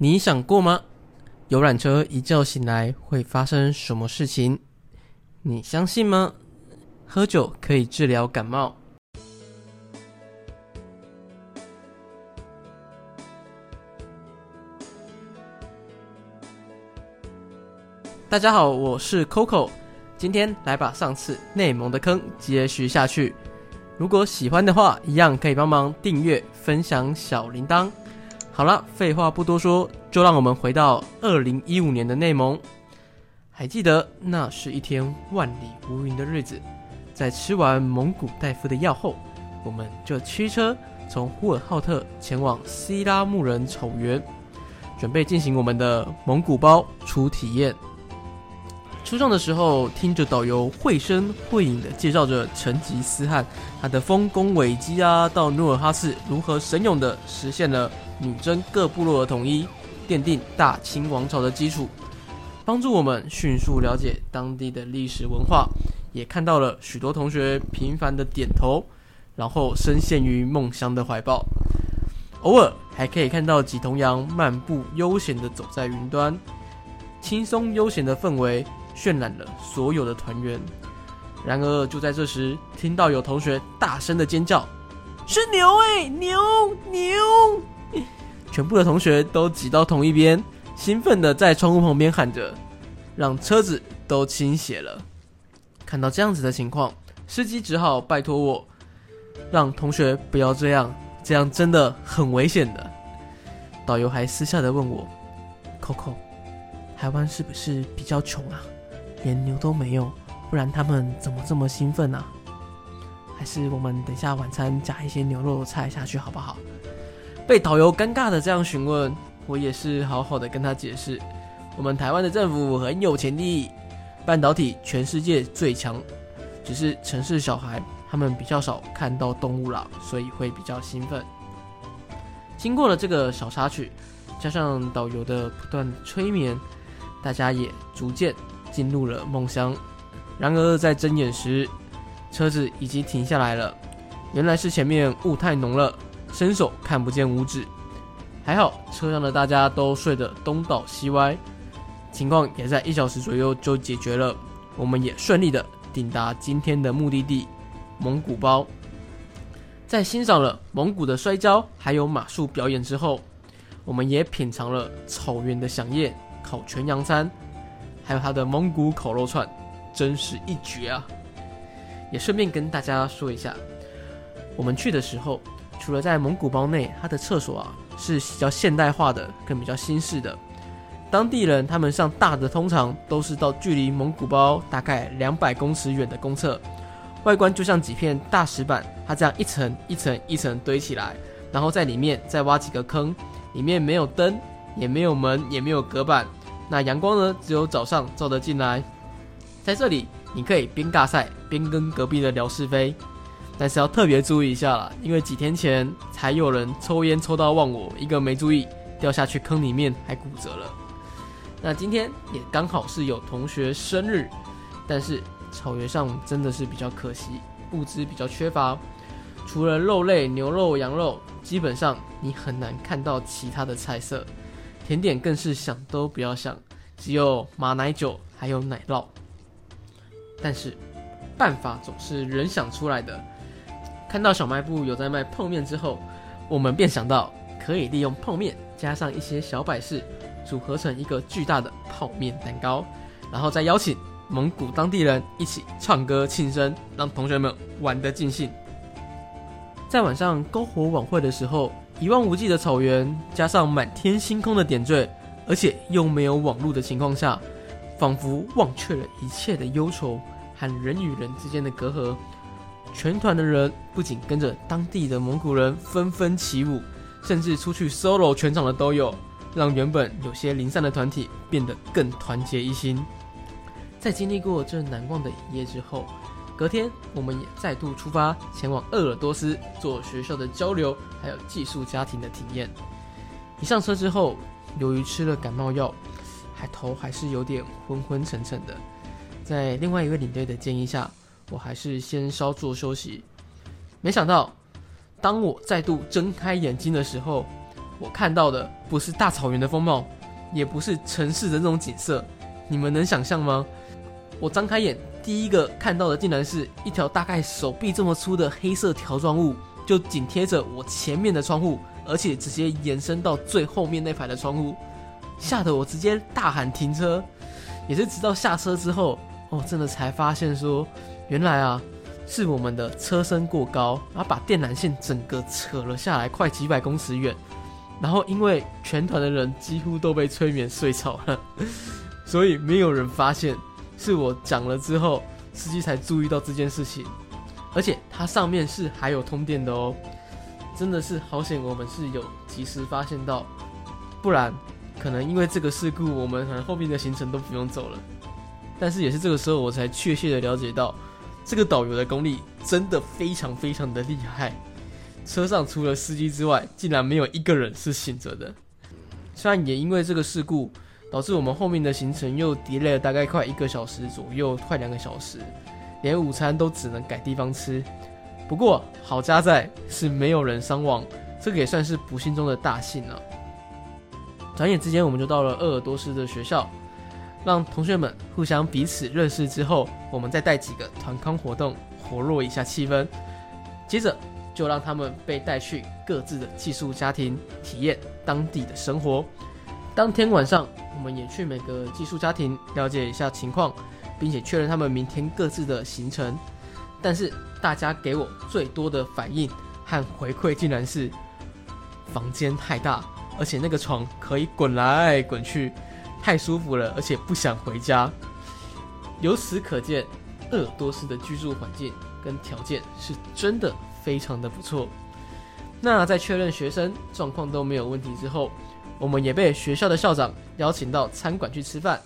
你想过吗？游览车一觉醒来会发生什么事情？你相信吗？喝酒可以治疗感冒。大家好，我是 Coco，今天来把上次内蒙的坑接续下去。如果喜欢的话，一样可以帮忙订阅、分享小铃铛。好了，废话不多说，就让我们回到二零一五年的内蒙。还记得那是一天万里无云的日子，在吃完蒙古大夫的药后，我们就驱车从呼尔浩特前往西拉木仁草原，准备进行我们的蒙古包初体验。出上的时候，听着导游绘声绘影的介绍着成吉思汗他的丰功伟绩啊，到努尔哈赤如何神勇的实现了女真各部落的统一，奠定大清王朝的基础，帮助我们迅速了解当地的历史文化，也看到了许多同学频繁的点头，然后深陷于梦乡的怀抱，偶尔还可以看到几头羊漫步悠闲的走在云端，轻松悠闲的氛围。渲染了所有的团圆。然而，就在这时，听到有同学大声的尖叫：“是牛哎，牛牛！”全部的同学都挤到同一边，兴奋的在窗户旁边喊着，让车子都倾斜了。看到这样子的情况，司机只好拜托我，让同学不要这样，这样真的很危险的。导游还私下的问我：“Coco，台湾是不是比较穷啊？”连牛都没有，不然他们怎么这么兴奋呢？还是我们等下晚餐加一些牛肉菜下去好不好？被导游尴尬的这样询问，我也是好好的跟他解释，我们台湾的政府很有潜力，半导体全世界最强，只是城市小孩他们比较少看到动物啦，所以会比较兴奋。经过了这个小插曲，加上导游的不断催眠，大家也逐渐。进入了梦乡，然而在睁眼时，车子已经停下来了。原来是前面雾太浓了，伸手看不见五指。还好车上的大家都睡得东倒西歪，情况也在一小时左右就解决了。我们也顺利的抵达今天的目的地——蒙古包。在欣赏了蒙古的摔跤还有马术表演之后，我们也品尝了草原的响宴——烤全羊餐。还有它的蒙古烤肉串，真是一绝啊！也顺便跟大家说一下，我们去的时候，除了在蒙古包内，它的厕所啊是比较现代化的，跟比较新式的。当地人他们上大的通常都是到距离蒙古包大概两百公尺远的公厕，外观就像几片大石板，它这样一层一层一层堆起来，然后在里面再挖几个坑，里面没有灯，也没有门，也没有隔板。那阳光呢？只有早上照得进来。在这里，你可以边尬赛边跟隔壁的聊是非，但是要特别注意一下啦，因为几天前才有人抽烟抽到忘我，一个没注意掉下去坑里面还骨折了。那今天也刚好是有同学生日，但是草原上真的是比较可惜，物资比较缺乏，除了肉类、牛肉、羊肉，基本上你很难看到其他的菜色。甜点更是想都不要想，只有马奶酒还有奶酪。但是办法总是人想出来的。看到小卖部有在卖泡面之后，我们便想到可以利用泡面加上一些小摆饰，组合成一个巨大的泡面蛋糕，然后再邀请蒙古当地人一起唱歌庆生，让同学们玩得尽兴。在晚上篝火晚会的时候。一望无际的草原，加上满天星空的点缀，而且又没有网络的情况下，仿佛忘却了一切的忧愁和人与人之间的隔阂。全团的人不仅跟着当地的蒙古人纷纷起舞，甚至出去 solo 全场的都有，让原本有些零散的团体变得更团结一心。在经历过这难忘的一夜之后。隔天，我们也再度出发前往鄂尔多斯做学校的交流，还有寄宿家庭的体验。一上车之后，由于吃了感冒药，还头还是有点昏昏沉沉的。在另外一位领队的建议下，我还是先稍作休息。没想到，当我再度睁开眼睛的时候，我看到的不是大草原的风貌，也不是城市的那种景色，你们能想象吗？我张开眼，第一个看到的竟然是一条大概手臂这么粗的黑色条状物，就紧贴着我前面的窗户，而且直接延伸到最后面那排的窗户，吓得我直接大喊停车。也是直到下车之后，哦，真的才发现说，原来啊，是我们的车身过高，然后把电缆线整个扯了下来，快几百公尺远。然后因为全团的人几乎都被催眠睡着了，所以没有人发现。是我讲了之后，司机才注意到这件事情。而且它上面是还有通电的哦，真的是好险，我们是有及时发现到，不然。可能因为这个事故，我们可能后面的行程都不用走了。但是也是这个时候，我才确切的了解到，这个导游的功力真的非常非常的厉害。车上除了司机之外，竟然没有一个人是醒着的。虽然也因为这个事故，导致我们后面的行程又 delay 了大概快一个小时左右，快两个小时，连午餐都只能改地方吃。不过好家在是没有人伤亡，这个也算是不幸中的大幸了。转眼之间，我们就到了鄂尔多斯的学校，让同学们互相彼此认识之后，我们再带几个团康活动，活络一下气氛。接着就让他们被带去各自的寄宿家庭，体验当地的生活。当天晚上，我们也去每个寄宿家庭了解一下情况，并且确认他们明天各自的行程。但是大家给我最多的反应和回馈，竟然是房间太大。而且那个床可以滚来滚去，太舒服了，而且不想回家。由此可见，鄂尔多斯的居住环境跟条件是真的非常的不错。那在确认学生状况都没有问题之后，我们也被学校的校长邀请到餐馆去吃饭。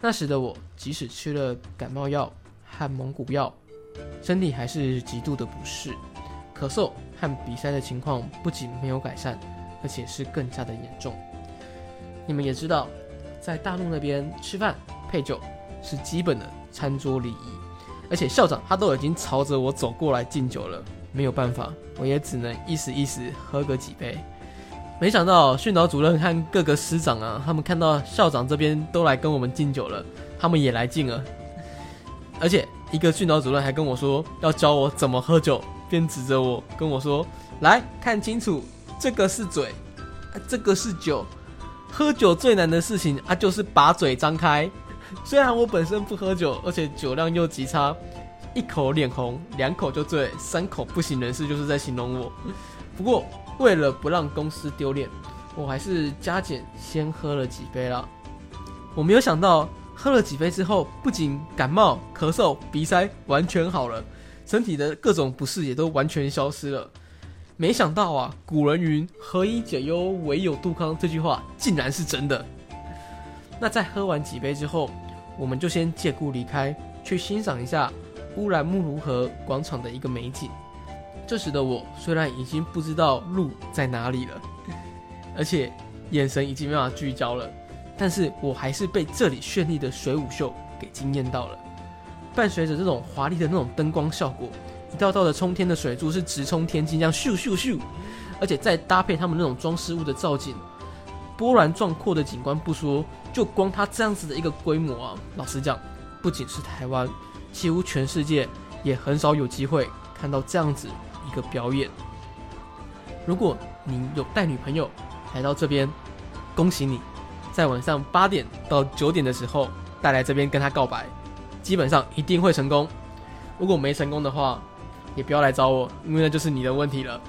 那时的我，即使吃了感冒药和蒙古药，身体还是极度的不适，咳嗽和鼻塞的情况不仅没有改善。而且是更加的严重。你们也知道，在大陆那边吃饭配酒是基本的餐桌礼仪，而且校长他都已经朝着我走过来敬酒了，没有办法，我也只能意思意思喝个几杯。没想到训导主任和各个师长啊，他们看到校长这边都来跟我们敬酒了，他们也来敬了。而且一个训导主任还跟我说要教我怎么喝酒，边指着我跟我说：“来看清楚。”这个是嘴，这个是酒。喝酒最难的事情啊，就是把嘴张开。虽然我本身不喝酒，而且酒量又极差，一口脸红，两口就醉，三口不省人事，就是在形容我。不过为了不让公司丢脸，我还是加减先喝了几杯了。我没有想到，喝了几杯之后，不仅感冒、咳嗽、鼻塞完全好了，身体的各种不适也都完全消失了。没想到啊，古人云“何以解忧，唯有杜康”这句话竟然是真的。那在喝完几杯之后，我们就先借故离开，去欣赏一下乌兰木卢河广场的一个美景。这时的我虽然已经不知道路在哪里了，而且眼神已经没法聚焦了，但是我还是被这里绚丽的水舞秀给惊艳到了。伴随着这种华丽的那种灯光效果。一道道的冲天的水柱是直冲天际，这样咻咻咻，而且再搭配他们那种装饰物的造景，波澜壮阔的景观不说，就光它这样子的一个规模啊，老实讲，不仅是台湾，几乎全世界也很少有机会看到这样子一个表演。如果你有带女朋友来到这边，恭喜你，在晚上八点到九点的时候带来这边跟她告白，基本上一定会成功。如果没成功的话，也不要来找我，因为那就是你的问题了。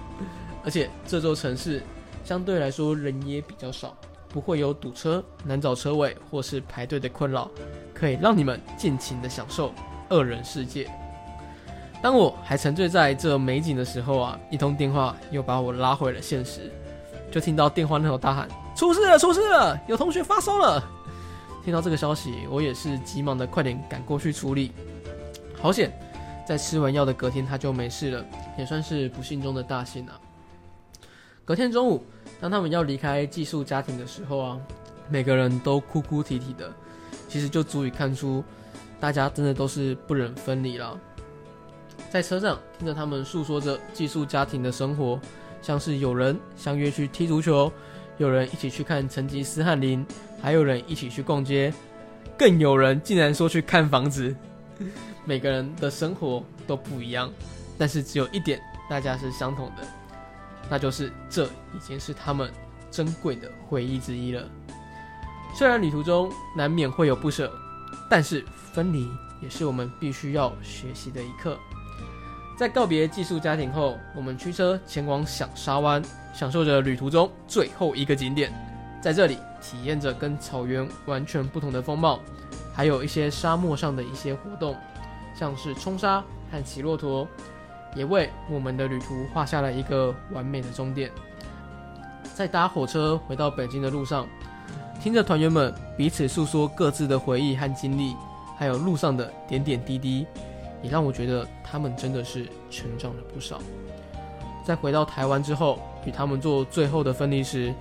而且这座城市相对来说人也比较少，不会有堵车、难找车位或是排队的困扰，可以让你们尽情的享受二人世界。当我还沉醉在这美景的时候啊，一通电话又把我拉回了现实，就听到电话那头大喊：“出事了，出事了，有同学发烧了！”听到这个消息，我也是急忙的快点赶过去处理，好险！在吃完药的隔天，他就没事了，也算是不幸中的大幸啊。隔天中午，当他们要离开寄宿家庭的时候啊，每个人都哭哭啼啼的，其实就足以看出，大家真的都是不忍分离了。在车上听着他们诉说着寄宿家庭的生活，像是有人相约去踢足球，有人一起去看成吉思汗陵，还有人一起去逛街，更有人竟然说去看房子。每个人的生活都不一样，但是只有一点大家是相同的，那就是这已经是他们珍贵的回忆之一了。虽然旅途中难免会有不舍，但是分离也是我们必须要学习的一课。在告别寄宿家庭后，我们驱车前往响沙湾，享受着旅途中最后一个景点，在这里体验着跟草原完全不同的风貌，还有一些沙漠上的一些活动，像是冲沙和骑骆驼，也为我们的旅途画下了一个完美的终点。在搭火车回到北京的路上。听着团员们彼此诉说各自的回忆和经历，还有路上的点点滴滴，也让我觉得他们真的是成长了不少。在回到台湾之后，与他们做最后的分离时，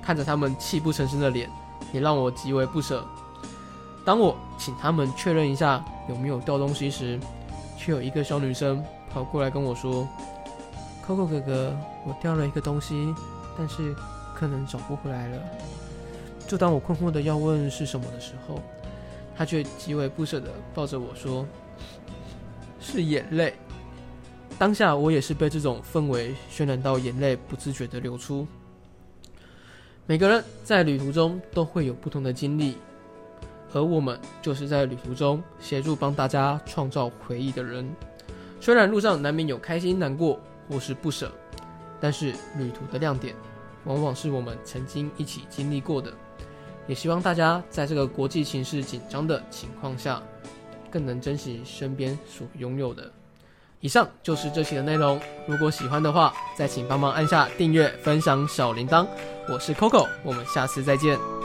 看着他们泣不成声的脸，也让我极为不舍。当我请他们确认一下有没有掉东西时，却有一个小女生跑过来跟我说：“Coco 哥哥，我掉了一个东西，但是可能找不回来了。”就当我困惑的要问是什么的时候，他却极为不舍的抱着我说：“是眼泪。”当下我也是被这种氛围渲染到，眼泪不自觉的流出。每个人在旅途中都会有不同的经历，而我们就是在旅途中协助帮大家创造回忆的人。虽然路上难免有开心、难过或是不舍，但是旅途的亮点，往往是我们曾经一起经历过的。也希望大家在这个国际形势紧张的情况下，更能珍惜身边所拥有的。以上就是这期的内容，如果喜欢的话，再请帮忙按下订阅、分享小铃铛。我是 Coco，我们下次再见。